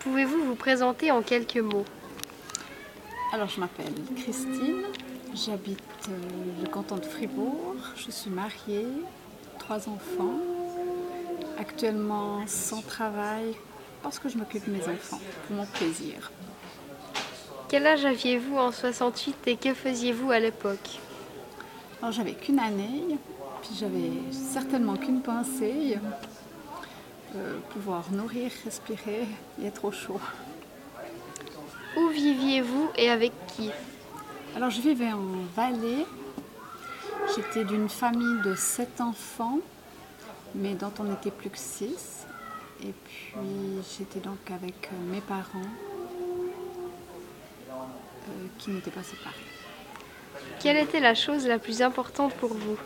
Pouvez-vous vous présenter en quelques mots? Alors, je m'appelle Christine, j'habite euh, le canton de Fribourg, je suis mariée, trois enfants, actuellement sans travail parce que je m'occupe de mes enfants, pour mon plaisir. Quel âge aviez-vous en 68 et que faisiez-vous à l'époque? Alors, j'avais qu'une année, puis j'avais certainement qu'une pensée, euh, pouvoir nourrir, respirer et être au chaud. Où viviez-vous et avec qui? Alors je vivais en Valais. J'étais d'une famille de sept enfants, mais dont on n'était plus que six. Et puis j'étais donc avec euh, mes parents euh, qui n'étaient pas séparés. Quelle était la chose la plus importante pour vous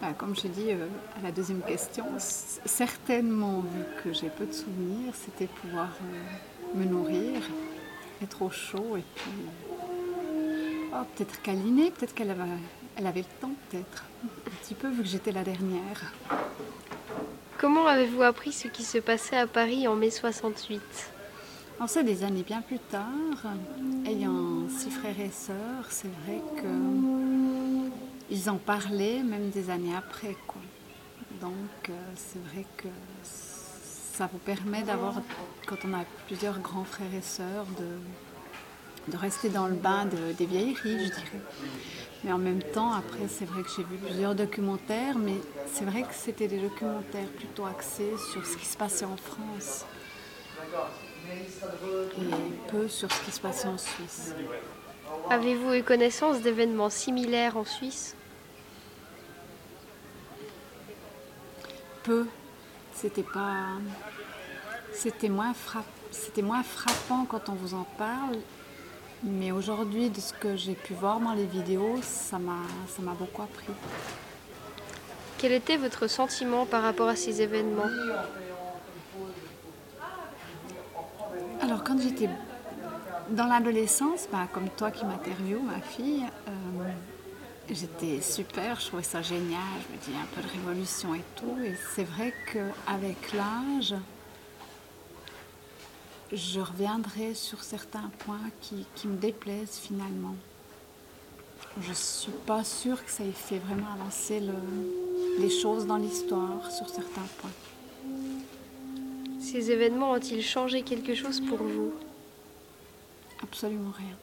Ben, comme je dis euh, à la deuxième question, certainement, vu que j'ai peu de souvenirs, c'était pouvoir euh, me nourrir, être au chaud et puis oh, peut-être câliner, peut-être qu'elle avait, elle avait le temps, peut-être. Un petit peu, vu que j'étais la dernière. Comment avez-vous appris ce qui se passait à Paris en mai 68 En ça, des années bien plus tard, ayant six frères et sœurs, c'est vrai que ils en parlaient même des années après. Quoi. Donc euh, c'est vrai que ça vous permet d'avoir, quand on a plusieurs grands frères et sœurs, de, de rester dans le bain de- des vieilleries, je dirais. Mais en même temps, après, c'est vrai que j'ai vu plusieurs documentaires, mais c'est vrai que c'était des documentaires plutôt axés sur ce qui se passait en France et peu sur ce qui se passait en Suisse. Avez-vous eu connaissance d'événements similaires en Suisse? Peu. C'était pas. C'était moins, frapp- c'était moins frappant quand on vous en parle. Mais aujourd'hui, de ce que j'ai pu voir dans les vidéos, ça m'a, ça m'a beaucoup appris. Quel était votre sentiment par rapport à ces événements? Alors, quand j'étais dans l'adolescence, bah, comme toi qui m'interviews, ma fille, euh, j'étais super, je trouvais ça génial. Je me dis un peu de révolution et tout. Et c'est vrai qu'avec l'âge, je reviendrai sur certains points qui, qui me déplaisent finalement. Je ne suis pas sûre que ça ait fait vraiment avancer le- les choses dans l'histoire sur certains points. Ces événements ont-ils changé quelque chose pour vous? Absolument rien.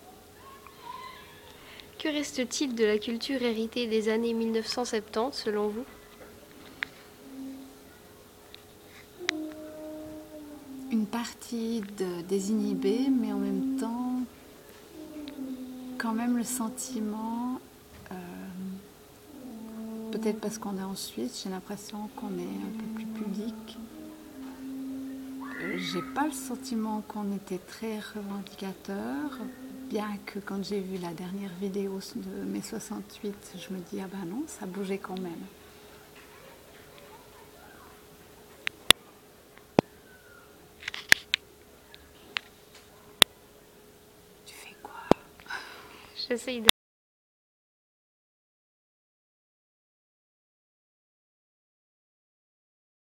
Que reste-t-il de la culture héritée des années 1970 selon vous? Une partie de désinhibée, mais en même temps, quand même le sentiment, euh, peut-être parce qu'on est en Suisse, j'ai l'impression qu'on est un peu plus public. Euh, J'ai pas le sentiment qu'on était très revendicateur, bien que quand j'ai vu la dernière vidéo de mai 68, je me dis ah ben non, ça bougeait quand même. Tu fais quoi? J'essaye de